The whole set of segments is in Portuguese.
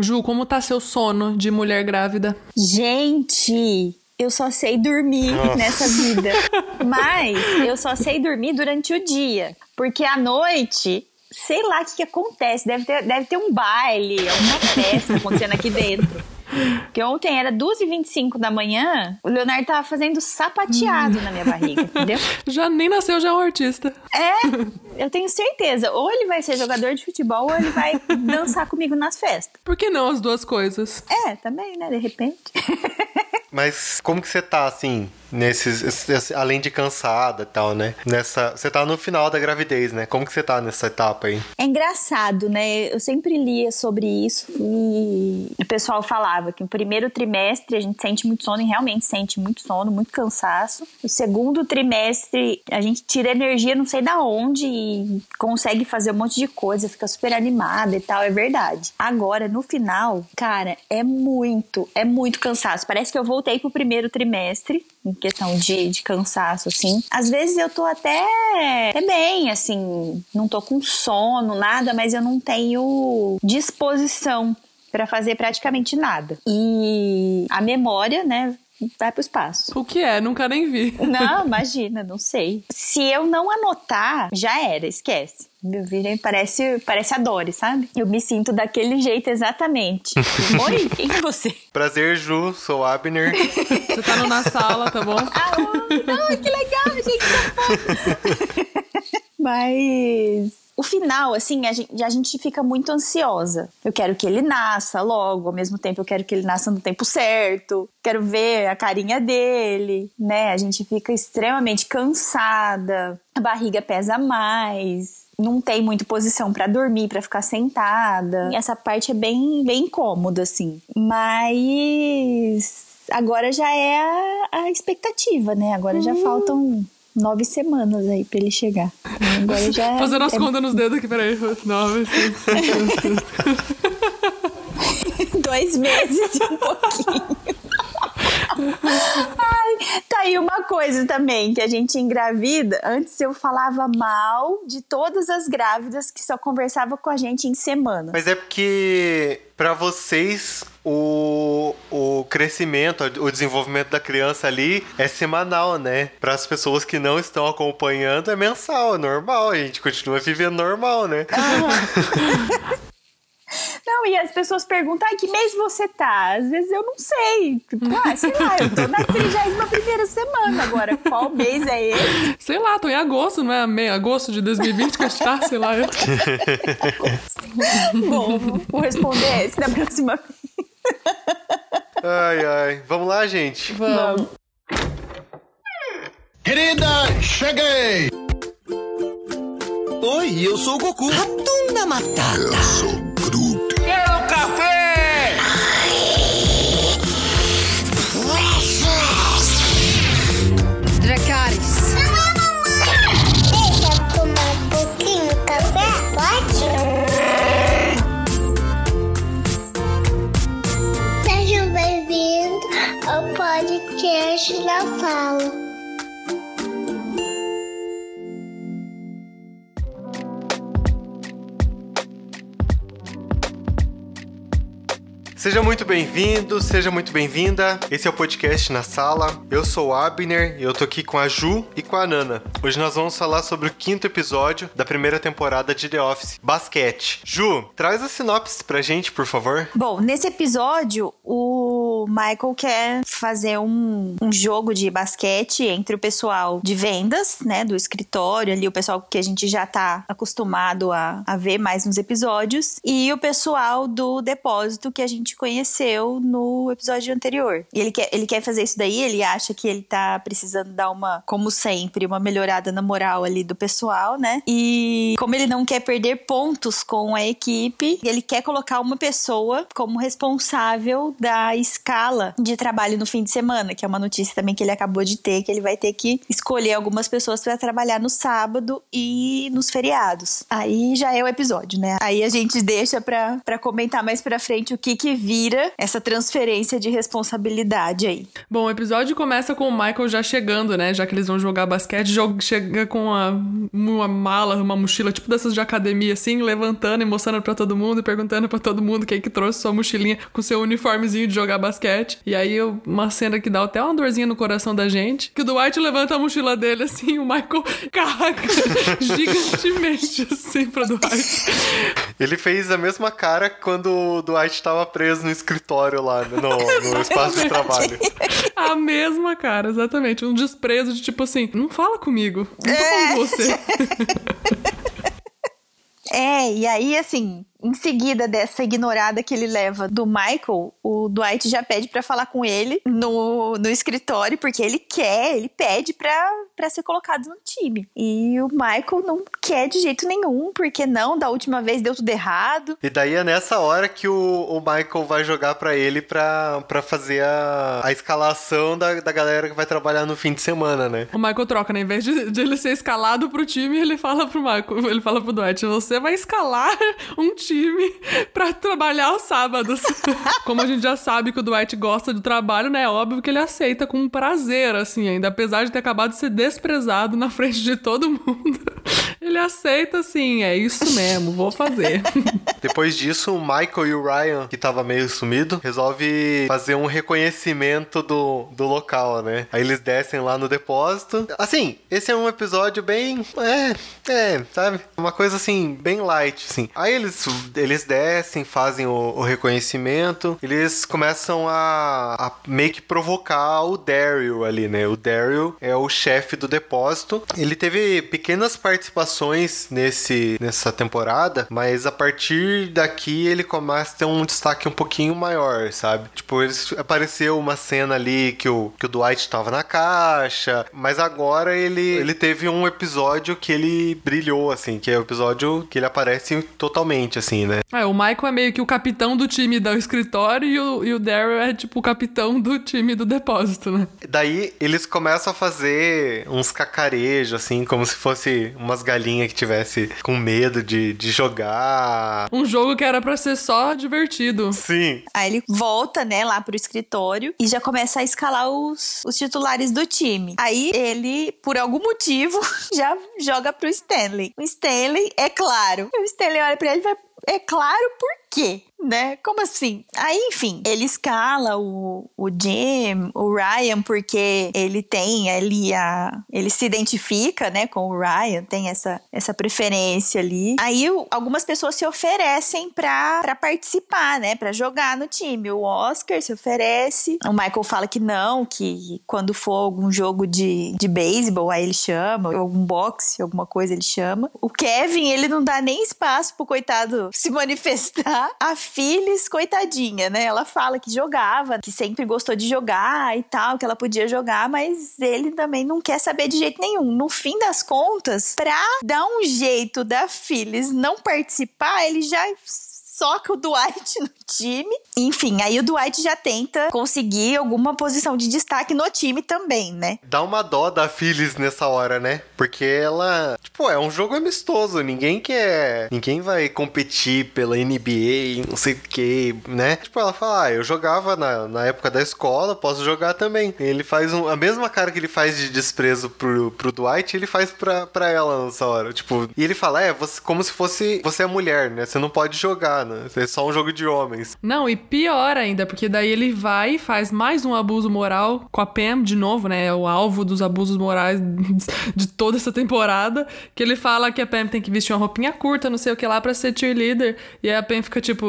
Ju, como tá seu sono de mulher grávida? Gente, eu só sei dormir Nossa. nessa vida. Mas eu só sei dormir durante o dia. Porque à noite, sei lá o que, que acontece. Deve ter, deve ter um baile, uma festa acontecendo aqui dentro. Porque ontem era 2h25 da manhã, o Leonardo tava fazendo sapateado na minha barriga, entendeu? Já nem nasceu, já é um artista. É, eu tenho certeza. Ou ele vai ser jogador de futebol, ou ele vai dançar comigo nas festas. Por que não as duas coisas? É, também, né? De repente. Mas como que você tá, assim, nesses. Além de cansada e tal, né? Nessa. Você tá no final da gravidez, né? Como que você tá nessa etapa aí? É engraçado, né? Eu sempre lia sobre isso e o pessoal falava que no primeiro trimestre a gente sente muito sono e realmente sente muito sono, muito cansaço. No segundo trimestre a gente tira energia não sei da onde e consegue fazer um monte de coisa, fica super animada e tal, é verdade. Agora, no final, cara, é muito, é muito cansaço. Parece que eu voltei pro primeiro trimestre, em questão de, de cansaço, assim. Às vezes eu tô até, até bem, assim, não tô com sono, nada, mas eu não tenho disposição para fazer praticamente nada. E a memória, né, vai pro espaço. O que é? Nunca nem vi. Não, imagina, não sei. Se eu não anotar, já era, esquece. Meu vídeo parece, parece a Dory, sabe? Eu me sinto daquele jeito exatamente. Oi, quem é você? Prazer, Ju, sou Abner. Você tá no na sala, tá bom? Ah, não, que legal, gente. Mas o final, assim, a gente, a gente fica muito ansiosa. Eu quero que ele nasça logo, ao mesmo tempo eu quero que ele nasça no tempo certo, quero ver a carinha dele, né? A gente fica extremamente cansada, a barriga pesa mais, não tem muita posição para dormir, para ficar sentada. Essa parte é bem, bem cômoda, assim. Mas agora já é a, a expectativa, né? Agora uhum. já faltam nove semanas aí pra ele chegar. Agora já Fazendo as é... contas nos dedos aqui, peraí. Nove. Dois meses e um pouquinho. Ai, tá aí uma coisa também que a gente engravida. Antes eu falava mal de todas as grávidas que só conversava com a gente em semana. Mas é porque para vocês o, o crescimento, o desenvolvimento da criança ali é semanal, né? Para as pessoas que não estão acompanhando é mensal, é normal, a gente continua vivendo normal, né? Não, e as pessoas perguntam, ai, que mês você tá? Às vezes eu não sei. Tipo, ah, sei lá, eu tô na 31 semana agora. Qual mês é esse? Sei lá, tô em agosto, não é? Meio agosto de 2020 que a gente tá, sei lá. Eu... Bom, vou responder esse da próxima vez. Ai, ai. Vamos lá, gente? Vamos. Querida, cheguei! Oi, eu sou o Goku. Ratunda Matata. Eu sou podcast da Fala. Seja muito bem-vindo, seja muito bem-vinda. Esse é o podcast na sala. Eu sou o Abner e eu tô aqui com a Ju e com a Nana. Hoje nós vamos falar sobre o quinto episódio da primeira temporada de The Office, Basquete. Ju, traz a sinopse pra gente, por favor. Bom, nesse episódio, o Michael quer fazer um, um jogo de basquete entre o pessoal de vendas, né, do escritório ali, o pessoal que a gente já tá acostumado a, a ver mais nos episódios, e o pessoal do depósito que a gente conheceu no episódio anterior. E ele quer, ele quer fazer isso daí, ele acha que ele tá precisando dar uma, como sempre, uma melhorada na moral ali do pessoal, né? E como ele não quer perder pontos com a equipe, ele quer colocar uma pessoa como responsável da escala escala de trabalho no fim de semana, que é uma notícia também que ele acabou de ter, que ele vai ter que escolher algumas pessoas para trabalhar no sábado e nos feriados. Aí já é o episódio, né? Aí a gente deixa pra comentar mais pra frente o que que vira essa transferência de responsabilidade aí. Bom, o episódio começa com o Michael já chegando, né? Já que eles vão jogar basquete, joga, chega com uma, uma mala, uma mochila, tipo dessas de academia, assim, levantando e mostrando pra todo mundo e perguntando pra todo mundo quem que trouxe sua mochilinha com seu uniformezinho de jogar basquete. E aí, uma cena que dá até uma dorzinha no coração da gente, que o Dwight levanta a mochila dele, assim, o Michael carrega gigantemente, assim, pra Dwight. Ele fez a mesma cara quando o Dwight tava preso no escritório lá, no, no espaço de trabalho. A mesma cara, exatamente. Um desprezo de tipo assim, não fala comigo. Não tô falando com você. É, e aí, assim, em seguida dessa ignorada que ele leva do Michael, o Dwight já pede pra falar com ele no, no escritório, porque ele quer, ele pede pra, pra ser colocado no time. E o Michael não quer de jeito nenhum, porque não, da última vez deu tudo errado. E daí é nessa hora que o, o Michael vai jogar pra ele pra, pra fazer a, a escalação da, da galera que vai trabalhar no fim de semana, né? O Michael troca, né? Em vez de, de ele ser escalado pro time, ele fala pro Michael, ele fala pro Dwight, você vai escalar um time pra trabalhar aos sábados. Como a gente já sabe que o Dwight gosta do trabalho, né? É óbvio que ele aceita com prazer, assim, ainda apesar de ter acabado de ser desprezado na frente de todo mundo. Ele aceita, assim, é isso mesmo, vou fazer. Depois disso, o Michael e o Ryan, que tava meio sumido, resolve fazer um reconhecimento do, do local, né? Aí eles descem lá no depósito. Assim, esse é um episódio bem. É, é, sabe? Uma coisa assim, bem light, assim. Aí eles, eles descem, fazem o, o reconhecimento, eles começam a, a meio que provocar o Daryl ali, né? O Daryl é o chefe do depósito. Ele teve pequenas participações nesse, nessa temporada, mas a partir daqui ele começa a ter um destaque um pouquinho maior, sabe? Tipo, eles, apareceu uma cena ali que o, que o Dwight tava na caixa, mas agora ele, ele teve um episódio que ele brilhou, assim, que é o episódio que ele aparece totalmente, assim, né? É, o Michael é meio que o capitão do time do escritório e o, e o Daryl é tipo o capitão do time do depósito, né? Daí eles começam a fazer uns cacarejos, assim, como se fosse umas galinhas que tivesse com medo de, de jogar. Um jogo que era pra ser só divertido. Sim. Aí ele volta, né, lá pro escritório e já começa a escalar os, os titulares do time. Aí ele, por algum motivo, já joga pro Stanley. O Stanley, é claro. O Stanley olha pra ele e vai. É claro por quê? Né? Como assim? Aí, enfim, ele escala o, o Jim, o Ryan, porque ele tem ali a. Ele se identifica, né, com o Ryan, tem essa, essa preferência ali. Aí, algumas pessoas se oferecem pra, pra participar, né, pra jogar no time. O Oscar se oferece. O Michael fala que não, que quando for algum jogo de, de beisebol, aí ele chama, algum boxe, alguma coisa ele chama. O Kevin, ele não dá nem espaço pro coitado se manifestar. A Phyllis, coitadinha, né? Ela fala que jogava, que sempre gostou de jogar e tal, que ela podia jogar, mas ele também não quer saber de jeito nenhum. No fim das contas, pra dar um jeito da Phyllis não participar, ele já soca o Dwight no time. Enfim, aí o Dwight já tenta conseguir alguma posição de destaque no time também, né? Dá uma dó da Phyllis nessa hora, né? Porque ela, tipo, é um jogo amistoso, ninguém quer, ninguém vai competir pela NBA, não sei o que, né? Tipo, ela fala, ah, eu jogava na, na época da escola, posso jogar também. Ele faz um, a mesma cara que ele faz de desprezo pro, pro Dwight, ele faz pra, pra ela nessa hora, tipo, e ele fala, é, você, como se fosse, você é mulher, né? Você não pode jogar, né? É só um jogo de homens. Não, e pior ainda, porque daí ele vai e faz mais um abuso moral com a Pam, de novo, né? É o alvo dos abusos morais de toda essa temporada. Que ele fala que a Pam tem que vestir uma roupinha curta, não sei o que lá, pra ser cheerleader. E aí a Pam fica tipo,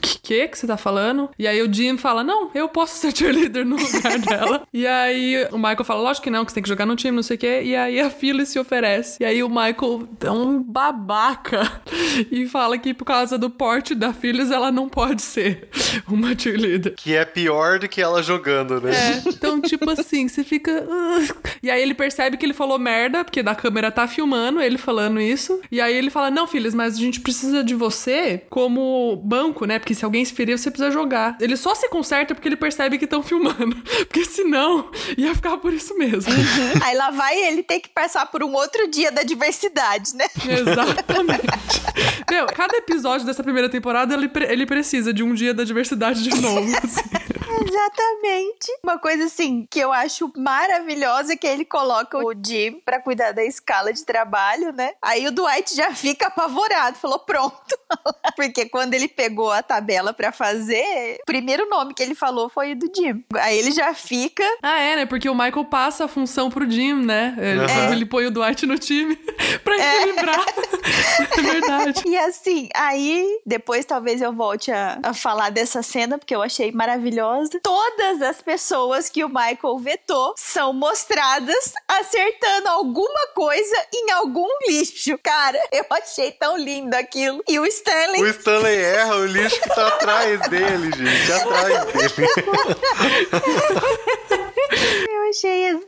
que que, que você tá falando? E aí o Jim fala, não, eu posso ser cheerleader no lugar dela. E aí o Michael fala, lógico que não, que você tem que jogar no time, não sei o que. E aí a Phyllis se oferece. E aí o Michael é um babaca e fala que por causa do porte parte da Phyllis, ela não pode ser uma cheerleader. Que é pior do que ela jogando, né? É, então, tipo assim, você fica. E aí ele percebe que ele falou merda, porque da câmera tá filmando ele falando isso. E aí ele fala: Não, filhos, mas a gente precisa de você como banco, né? Porque se alguém se ferir, você precisa jogar. Ele só se conserta porque ele percebe que estão filmando. Porque senão ia ficar por isso mesmo. Aí lá vai ele ter que passar por um outro dia da diversidade, né? Exatamente. Meu, cada episódio dessa primeira temporada ele, pre- ele precisa de um dia da diversidade de novo. assim. Exatamente. Uma coisa assim que eu acho maravilhosa é que ele coloca o Jim pra cuidar da escala de trabalho, né? Aí o Dwight já fica apavorado, falou pronto. Porque quando ele pegou a tabela pra fazer, o primeiro nome que ele falou foi o do Jim. Aí ele já fica Ah, é, né? Porque o Michael passa a função pro Jim, né? Ele, Aham. ele põe o Dwight no time pra equilibrar. É, verdade. E assim, aí depois talvez eu volte a, a falar dessa cena, porque eu achei maravilhosa. Todas as pessoas que o Michael vetou são mostradas acertando alguma coisa em algum lixo. Cara, eu achei tão lindo aquilo. E o Stanley. O Stanley erra o lixo que tá atrás dele, gente. Atrás dele. Eu achei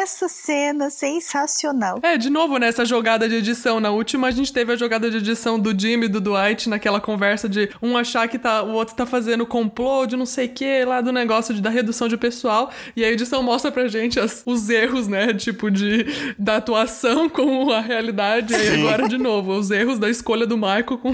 essa cena sensacional. É, de novo, nessa jogada de edição. Na última, a gente teve a jogada de edição do Jimmy e do Dwight naquela conversa de um achar que tá, o outro tá fazendo complô de não sei o que, lá do negócio de, da redução de pessoal. E a edição mostra pra gente as- os erros, né? Tipo, de, da atuação com a realidade. E aí agora, de novo, os erros da escolha do Michael com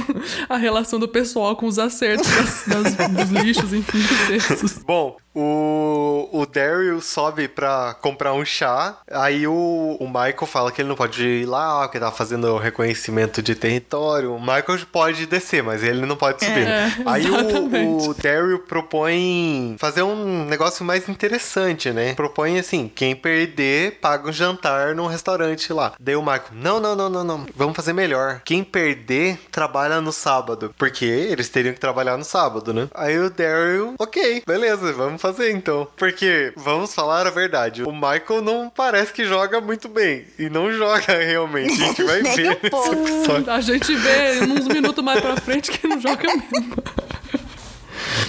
a relação do pessoal com os acertos das- das- dos lixos, enfim, dos cestos. Bom, o, o Daryl sobe pra comprar um chá. Aí o, o Michael fala que ele não pode ir lá, porque tá fazendo reconhecimento de território. O Michael pode descer, mas ele não pode subir. É, aí o, o Daryl propõe fazer um negócio mais interessante, né? Propõe assim: quem perder, paga um jantar num restaurante lá. Daí o Michael, não, não, não, não, não. Vamos fazer melhor. Quem perder, trabalha no sábado. Porque eles teriam que trabalhar no sábado, né? Aí o Daryl, ok, beleza, vamos fazer então. Porque, vamos falar a verdade, o Michael não parece que joga muito bem. E não joga realmente. A gente vai Nem ver um. A gente vê uns minutos mais pra frente que não joga mesmo.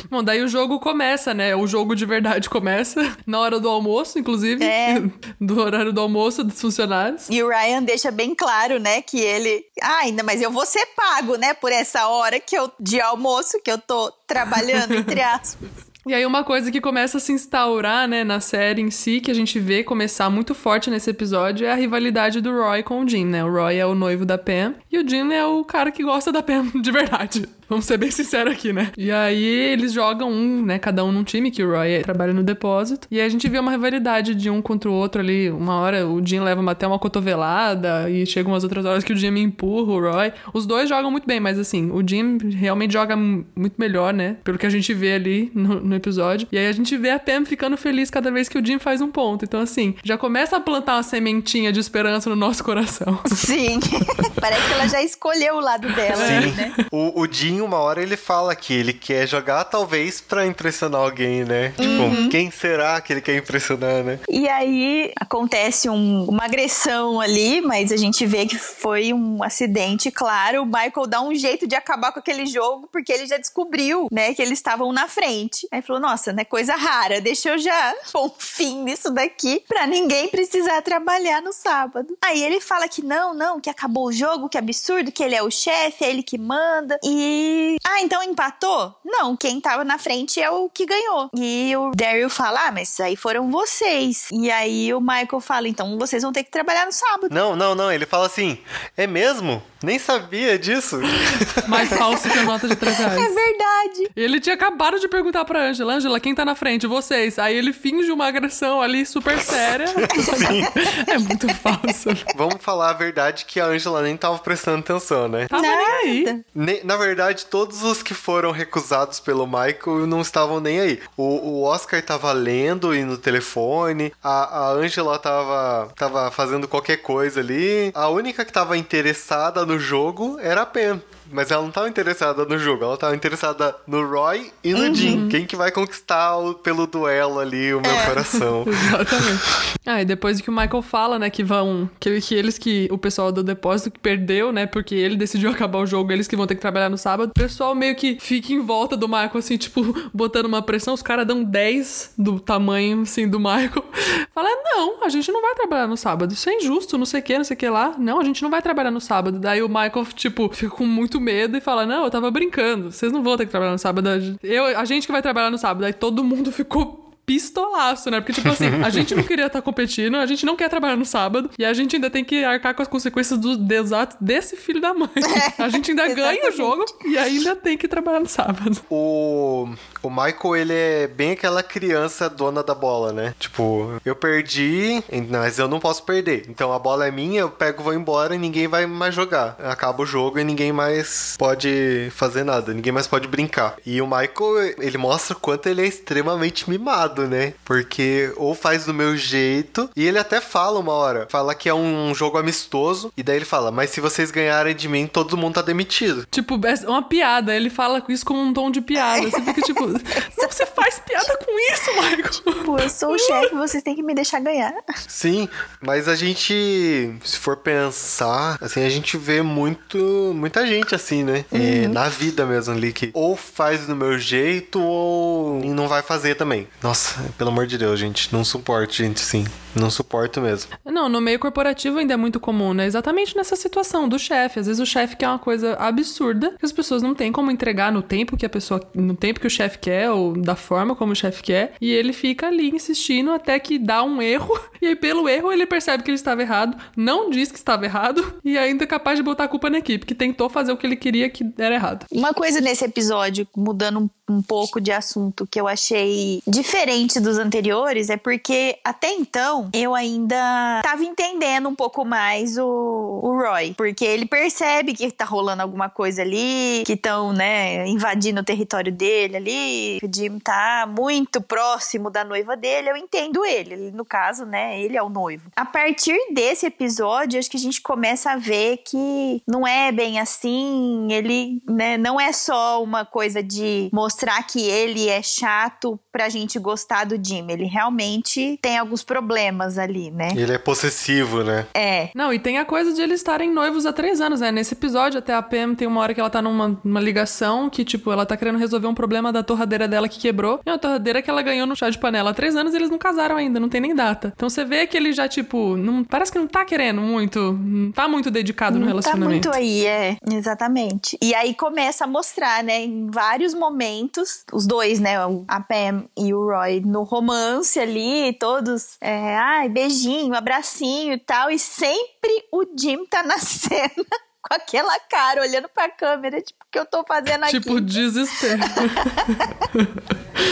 Bom, daí o jogo começa, né? O jogo de verdade começa na hora do almoço, inclusive. É. Do horário do almoço dos funcionários. E o Ryan deixa bem claro, né, que ele. Ah, ainda, mas eu vou ser pago, né, por essa hora que eu de almoço que eu tô trabalhando, entre aspas. E aí uma coisa que começa a se instaurar, né, na série em si, que a gente vê começar muito forte nesse episódio, é a rivalidade do Roy com o Jim, né? O Roy é o noivo da Pam e o Jim é o cara que gosta da Pam de verdade. Vamos ser bem sinceros aqui, né? E aí eles jogam um, né, cada um num time, que o Roy trabalha no depósito. E aí a gente vê uma rivalidade de um contra o outro ali. Uma hora o Jim leva até uma cotovelada e chegam umas outras horas que o Jim empurra o Roy. Os dois jogam muito bem, mas assim, o Jim realmente joga muito melhor, né? Pelo que a gente vê ali no, no episódio. E aí a gente vê a Pam ficando feliz cada vez que o Jim faz um ponto. Então, assim, já começa a plantar uma sementinha de esperança no nosso coração. Sim. Parece que ela já escolheu o lado dela, Sim. né? O, o Jim, uma hora, ele fala que ele quer jogar, talvez, pra impressionar alguém, né? Uhum. Tipo, quem será que ele quer impressionar, né? E aí acontece um- uma agressão ali, mas a gente vê que foi um acidente, claro. O Michael dá um jeito de acabar com aquele jogo, porque ele já descobriu, né, que eles estavam na frente. Aí falou: nossa, né, coisa rara, deixa eu já pôr um fim nisso daqui pra ninguém precisar trabalhar no sábado. Aí ele fala que não, não, que acabou o jogo, que absurdo, que ele é o chefe, é ele que manda. E. Ah, então empatou? Não, quem tava na frente é o que ganhou. E o Daryl fala: ah, mas aí foram vocês. E aí o Michael fala: então vocês vão ter que trabalhar no sábado. Não, não, não. Ele fala assim: é mesmo? Nem sabia disso. Mais falso que a nota de 3 É reais. verdade. Ele tinha acabado de perguntar pra Angela, Angela, quem tá na frente? Vocês. Aí ele finge uma agressão ali super séria. é muito falso. Vamos falar a verdade que a Angela nem tava prestando atenção, né? Tava nem aí. Nada. Ne- Na verdade, todos os que foram recusados pelo Michael não estavam nem aí. O, o Oscar tava lendo e no telefone, a, a Angela tava, tava fazendo qualquer coisa ali. A única que tava interessada no jogo era a Pen. Mas ela não tava interessada no jogo, ela tava interessada no Roy e no Jim. Quem que vai conquistar o- pelo duelo ali o meu coração? Exatamente. Ah, e depois que o Michael fala, né, que vão. Que, que eles que. O pessoal do depósito que perdeu, né? Porque ele decidiu acabar o jogo, eles que vão ter que trabalhar no sábado. O pessoal meio que fica em volta do Michael, assim, tipo, botando uma pressão. Os caras dão 10 do tamanho, assim, do Michael. Fala, não, a gente não vai trabalhar no sábado. Isso é injusto, não sei o que, não sei o que lá. Não, a gente não vai trabalhar no sábado. Daí o Michael, tipo, fica com muito medo e fala, não, eu tava brincando. Vocês não vão ter que trabalhar no sábado. Eu, a gente que vai trabalhar no sábado. Aí todo mundo ficou pistolaço, né? Porque, tipo assim, a gente não queria estar competindo, a gente não quer trabalhar no sábado, e a gente ainda tem que arcar com as consequências do desato desse filho da mãe. A gente ainda ganha o jogo e ainda tem que trabalhar no sábado. O, o Michael, ele é bem aquela criança dona da bola, né? Tipo, eu perdi, mas eu não posso perder. Então a bola é minha, eu pego, vou embora e ninguém vai mais jogar. Acaba o jogo e ninguém mais pode fazer nada, ninguém mais pode brincar. E o Michael, ele mostra o quanto ele é extremamente mimado, né? Porque ou faz do meu jeito, e ele até fala uma hora, fala que é um jogo amistoso, e daí ele fala, mas se vocês ganharem de mim, todo mundo tá demitido. Tipo, é uma piada. Ele fala com isso como um tom de piada. Você fica tipo, você faz piada com isso, Michael? Pô, eu sou o chefe, vocês têm que me deixar ganhar. Sim, mas a gente, se for pensar, assim, a gente vê muito, muita gente assim, né? É, na vida mesmo ali, que ou faz do meu jeito ou não vai fazer também. Nossa, pelo amor de Deus, gente, não suporto gente assim. Não suporto mesmo. Não, no meio corporativo ainda é muito comum, né? Exatamente nessa situação do chefe. Às vezes o chefe quer uma coisa absurda que as pessoas não têm como entregar no tempo que a pessoa. no tempo que o chefe quer, ou da forma como o chefe quer. E ele fica ali insistindo até que dá um erro. E aí, pelo erro, ele percebe que ele estava errado, não diz que estava errado, e ainda é capaz de botar a culpa na equipe, que tentou fazer o que ele queria que era errado. Uma coisa nesse episódio, mudando um, um pouco de assunto, que eu achei diferente dos anteriores, é porque até então eu ainda tava entendendo um pouco mais o, o Roy. Porque ele percebe que tá rolando alguma coisa ali, que estão, né, invadindo o território dele ali, o Jim tá muito próximo da noiva dele. Eu entendo ele. Ele, No caso, né, ele é o noivo. A partir desse episódio, acho que a gente começa a ver que não é bem assim. Ele, né, não é só uma coisa de mostrar que ele é chato pra gente gostar do Jim. Ele realmente tem alguns problemas ali, né? Ele é possessivo, né? É. Não, e tem a coisa de eles estarem noivos há três anos, né? Nesse episódio, até a Pam tem uma hora que ela tá numa, numa ligação que, tipo, ela tá querendo resolver um problema da torradeira dela que quebrou. E uma torradeira que ela ganhou no chá de panela há três anos e eles não casaram ainda, não tem nem data. Então você vê que ele já, tipo, não, parece que não tá querendo muito, não tá muito dedicado no Não tá relacionamento. muito aí, é. Exatamente. E aí começa a mostrar, né, em vários momentos, os dois, né, a Pam e o Roy, no romance ali, todos, é, ai, beijinho, abracinho e tal, e sempre o Jim tá na cena com aquela cara, olhando pra câmera, tipo, o que eu tô fazendo aqui? Tipo, desespero.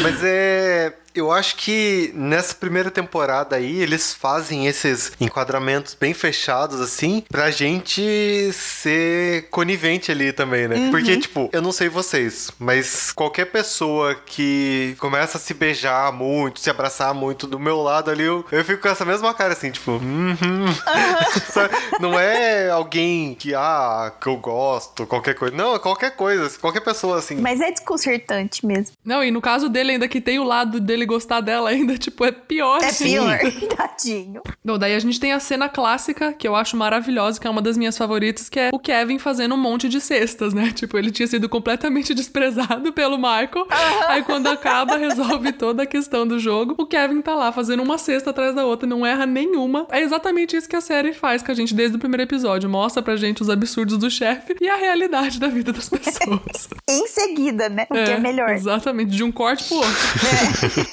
Mas é. Eu acho que nessa primeira temporada aí, eles fazem esses enquadramentos bem fechados, assim, pra gente ser conivente ali também, né? Porque, tipo, eu não sei vocês, mas qualquer pessoa que começa a se beijar muito, se abraçar muito do meu lado ali, eu, eu fico com essa mesma cara, assim, tipo, uhum. Sabe? Não é alguém que, ah, que eu gosto, qualquer coisa. Não, é qualquer coisa, qualquer pessoa, assim. Mas é desconcertante mesmo. Não, e no caso dele, ainda que tem o lado dele gostar dela ainda, tipo, é pior. É assim. pior. Tadinho. Bom, daí a gente tem a cena clássica, que eu acho maravilhosa, que é uma das minhas favoritas, que é o Kevin fazendo um monte de cestas, né? Tipo, ele tinha sido completamente desprezado pelo Michael. Aí quando acaba, resolve toda a questão do jogo. O Kevin tá lá fazendo uma cesta atrás da outra, não erra nenhuma. É exatamente isso que a série faz com a gente desde o primeiro episódio. Mostra pra gente os absurdos do chefe e a realidade da vida das pessoas. Em seguida, né? O que é melhor. Exatamente, de um corte pro outro. É,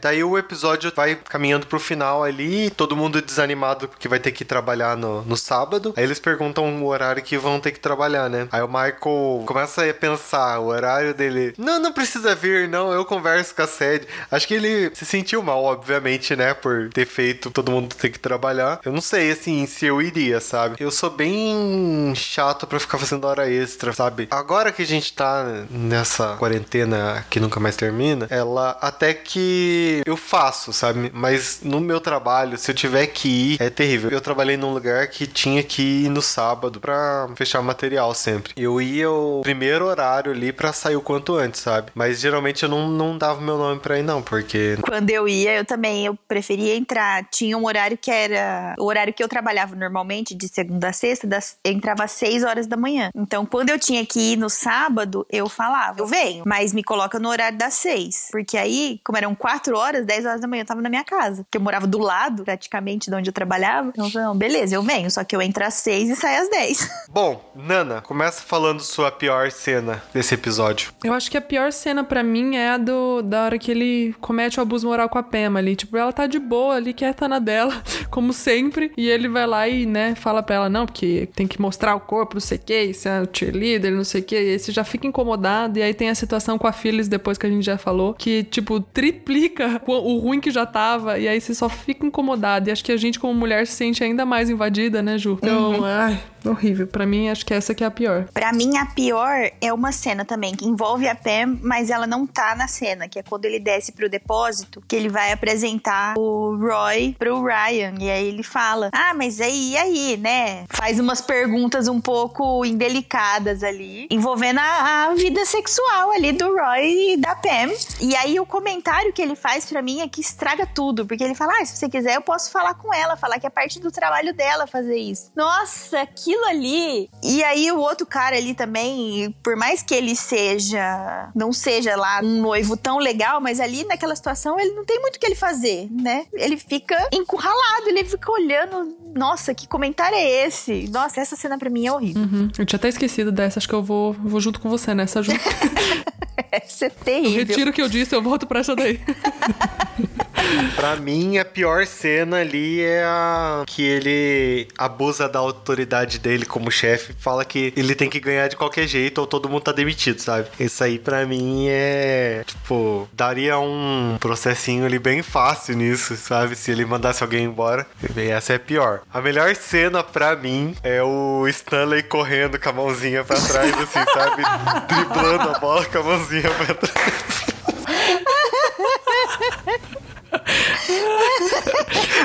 daí o episódio vai caminhando pro final ali, todo mundo desanimado porque vai ter que trabalhar no, no sábado. Aí eles perguntam o horário que vão ter que trabalhar, né? Aí o Michael começa a pensar o horário dele. Não, não precisa vir, não, eu converso com a sede. Acho que ele se sentiu mal, obviamente, né? Por ter feito todo mundo ter que trabalhar. Eu não sei, assim, se eu iria, sabe? Eu sou bem chato pra ficar fazendo hora extra, sabe? Agora que a gente tá nessa quarentena que nunca mais termina, ela até que eu faço, sabe? Mas no meu trabalho, se eu tiver que ir, é terrível. Eu trabalhei num lugar que tinha que ir no sábado pra fechar material sempre. Eu ia o primeiro horário ali pra sair o quanto antes, sabe? Mas geralmente eu não, não dava meu nome pra ir, não, porque. Quando eu ia, eu também, eu preferia entrar. Tinha um horário que era o horário que eu trabalhava normalmente, de segunda a sexta, das, entrava às 6 horas da manhã. Então, quando eu tinha que ir no sábado, eu falava, eu venho, mas me coloca no horário das 6. Porque aí, como eram 4 horas, 10 horas da manhã eu tava na minha casa. Porque eu morava do lado, praticamente, de onde eu trabalhava. Então, eu falei, não, beleza, eu venho, só que eu entro às 6 e saio às 10. Bom, Nana, começa falando sua pior cena desse episódio. Eu acho que a pior cena pra mim é a do, da hora que ele comete o abuso moral com a Pema ali. Tipo, ela tá de boa ali, quieta na dela, como sempre. E ele vai lá e, né, fala pra ela, não, porque tem que mostrar o corpo, não sei o que, isso é um cheerleader, não sei o que. E aí você já fica incomodado. E aí tem a situação com a Phyllis, depois que a gente já falou, que, tipo, triplica o, o ruim que já tava. E aí você só fica incomodado. E acho que a gente, como mulher, se sente ainda mais invadida, né, Ju? Então, ai, horrível. Pra mim, acho que essa que é a pior. Pra mim, a pior é uma cena também que envolve a Pam, mas ela não tá na cena, que é quando ele desce pro depósito, que ele vai apresentar o Roy pro Ryan. E aí ele fala: Ah, mas aí, e aí, né? Faz umas perguntas um pouco indelicadas ali, envolvendo a, a vida sexual ali do Roy e da Pam. E aí o comentário que ele faz pra mim é que estraga tudo, porque ele fala: Ah, se você quiser, eu posso falar com ela, falar que é parte do trabalho dela fazer isso. Nossa, aquilo ali. E aí o outro cara ali também, por mais que ele seja, não seja lá um noivo tão legal, mas ali naquela situação ele não tem muito o que ele fazer, né? Ele fica encurralado, ele fica olhando, nossa, que comentário é esse? Nossa, essa cena pra mim é horrível. Uhum. Eu tinha até esquecido dessa, acho que eu vou, vou junto com você nessa, Ju. essa é terrível. Retiro o que eu disse, eu volto pra essa daí. Pra mim, a pior cena ali é a que ele abusa da autoridade dele como chefe, fala que ele tem que ganhar de qualquer jeito ou todo mundo tá demitido, sabe? Isso aí pra mim é, tipo, daria um processinho ali bem fácil nisso, sabe? Se ele mandasse alguém embora. E essa é pior. A melhor cena pra mim é o Stanley correndo com a mãozinha pra trás, assim, sabe? Driblando a bola com a mãozinha pra trás.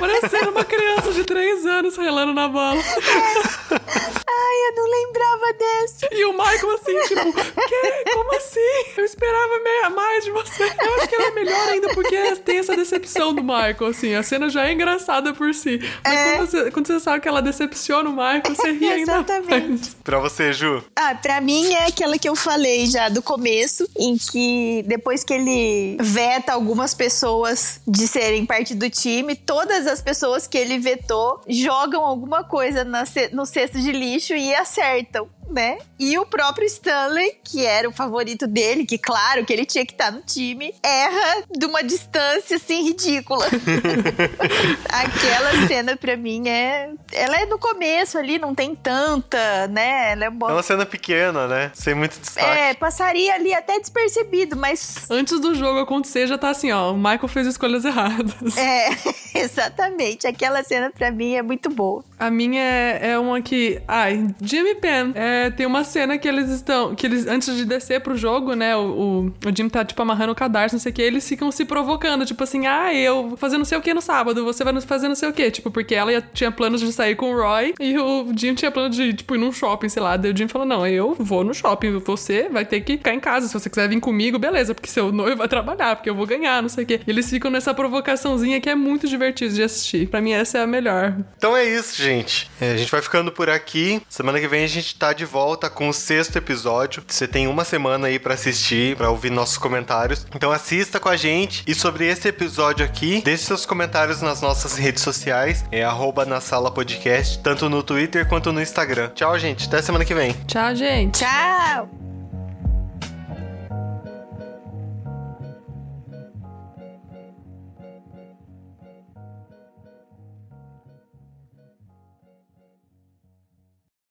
Parecendo uma criança de 3 anos relando na bola. Ai, eu não lembrava dessa. E o Michael assim, tipo, que? Como assim? Eu esperava meia mais de você. Eu acho que ela é melhor ainda porque tem essa decepção do Michael, assim. A cena já é engraçada por si. Mas É. quando, você, quando você sabe que ela decepciona o Michael, você ri ainda Exatamente. mais. Pra você, Ju. Ah, pra mim é aquela que eu falei já do começo, em que depois que ele veta algumas pessoas de serem parte do time, todas as pessoas que ele vetou jogam alguma coisa na no cesto de lixo e acertam. Né? E o próprio Stanley, que era o favorito dele, que claro que ele tinha que estar no time, erra de uma distância assim ridícula. Aquela cena pra mim é, ela é no começo ali, não tem tanta, né? Ela é É boa. uma cena pequena, né? Sem muito destaque. É, passaria ali até despercebido, mas. Antes do jogo acontecer, já tá assim, ó. O Michael fez escolhas erradas. É, exatamente. Aquela cena pra mim é muito boa. A minha é, é uma que. Ai, Jimmy Penn. É, tem uma cena que eles estão. Que eles, antes de descer pro jogo, né? O, o, o tá, tipo, amarrando o cadarço, não sei o que. Eles ficam se provocando. Tipo assim, ah, eu vou fazer não sei o que no sábado, você vai fazer não sei o que. Tipo, porque ela tinha planos de sair com o Roy e o Jim tinha plano de, tipo, ir num shopping, sei lá. Daí o Jim falou: não, eu vou no shopping. Você vai ter que ficar em casa. Se você quiser vir comigo, beleza, porque seu noivo vai trabalhar, porque eu vou ganhar, não sei o que. E eles ficam nessa provocaçãozinha que é muito divertido de assistir. Pra mim, essa é a melhor. Então é isso, gente. É, a gente vai ficando por aqui. Semana que vem a gente tá de volta com o sexto episódio. Você tem uma semana aí pra assistir, pra ouvir nossos comentários. Então assista com a gente. E sobre esse episódio aqui, deixe seus comentários nas nossas redes sociais. É arroba na sala podcast, tanto no Twitter quanto no Instagram. Tchau, gente. Até semana que vem. Tchau, gente. Tchau!